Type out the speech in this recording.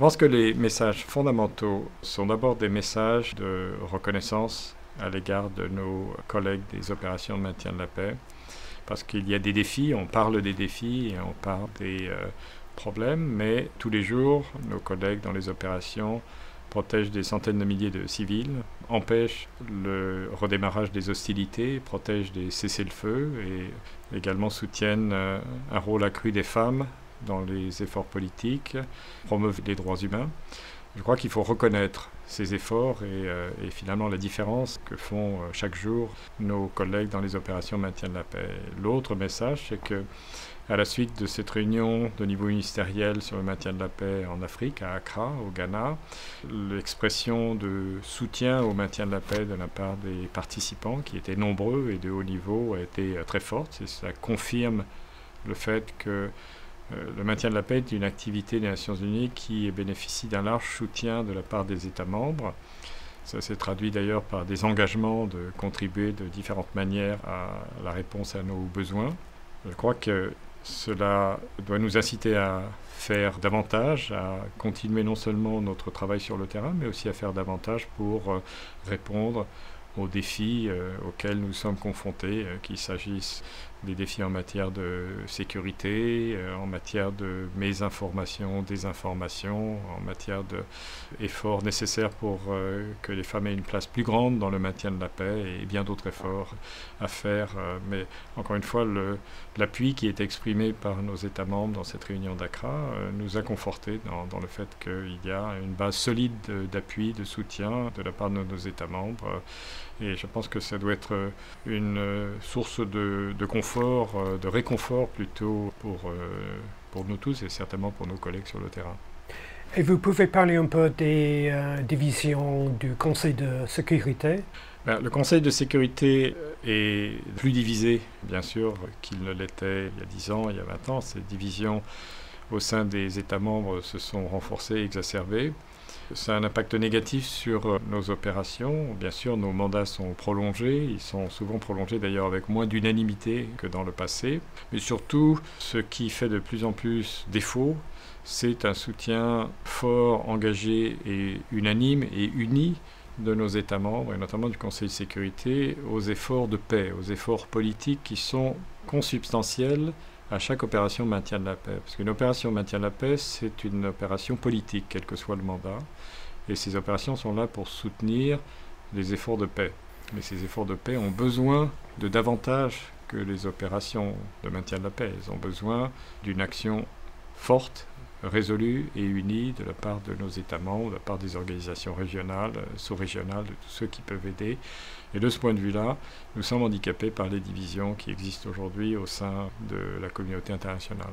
pense que les messages fondamentaux sont d'abord des messages de reconnaissance à l'égard de nos collègues des opérations de maintien de la paix, parce qu'il y a des défis, on parle des défis et on parle des euh, problèmes, mais tous les jours, nos collègues dans les opérations protègent des centaines de milliers de civils, empêchent le redémarrage des hostilités, protègent des cessez-le-feu et également soutiennent euh, un rôle accru des femmes dans les efforts politiques, promeuvent les droits humains. Je crois qu'il faut reconnaître ces efforts et, euh, finalement la différence que font euh, chaque jour nos collègues dans les opérations maintien de la paix. L'autre message, c'est que à la suite de cette réunion de niveau ministériel sur le maintien de la paix en Afrique, à Accra, au Ghana, l'expression de soutien au maintien de la paix de la part des participants, qui étaient nombreux et de haut niveau, a été euh, très forte. Et ça confirme le fait que le maintien de la paix est une activité des Nations Unies qui bénéficie d'un large soutien de la part des États membres. Ça s'est traduit d'ailleurs par des engagements de contribuer de différentes manières à la réponse à nos besoins. Je crois que cela doit nous inciter à faire davantage, à continuer non seulement notre travail sur le terrain, mais aussi à faire davantage pour euh, répondre aux défis euh, auxquels nous sommes confrontés, qu'il s'agisse des défis en matière de sécurité, euh, en matière de mésinformation, désinformation, en matière d'efforts nécessaires pour euh, que les femmes aient une place plus grande dans le maintien de la paix et bien d'autres efforts à faire. Euh, mais encore une fois, l'appui qui est exprimé par nos États membres dans cette réunion d'Accra nous a confortés dans, le fait qu'il y a une base solide d'appui, de soutien de la part de nos États membres. Et je pense que ça doit être une source de, de confort euh, de réconfort plutôt pour, euh, pour nous tous et certainement pour nos collègues sur le terrain. Et vous pouvez parler un peu des euh, divisions du Conseil de sécurité? Ben, Le Conseil de sécurité est plus divisé, bien sûr, qu'il ne l'était il y a 10 ans, il y a 20 ans. Ces divisions au sein des États membres se sont renforcées, exacerbées. Ça a un impact négatif sur euh, nos opérations. Bien sûr, nos mandats sont prolongés. Ils sont souvent prolongés d'ailleurs avec moins d'unanimité que dans le passé. Mais surtout, ce qui fait de plus en plus défaut, c'est un soutien fort, engagé et unanime et uni de nos États membres, et notamment du Conseil de sécurité, aux efforts de paix, aux efforts politiques qui sont consubstantiels à chaque opération maintien de la paix. Parce qu'une opération maintien de la paix, c'est une opération politique, quel que soit le mandat. Et ces opérations sont là pour soutenir les efforts de paix. Mais ces efforts de paix ont besoin de davantage que les opérations de maintien de la paix. Ils ont besoin d'une action forte, résolue et unie de la part de nos États membres, de la part des organisations régionales, sous-régionales, de tous ceux qui peuvent aider. Et de ce point de vue-là, nous sommes handicapés par les divisions qui existent aujourd'hui au sein de la communauté internationale.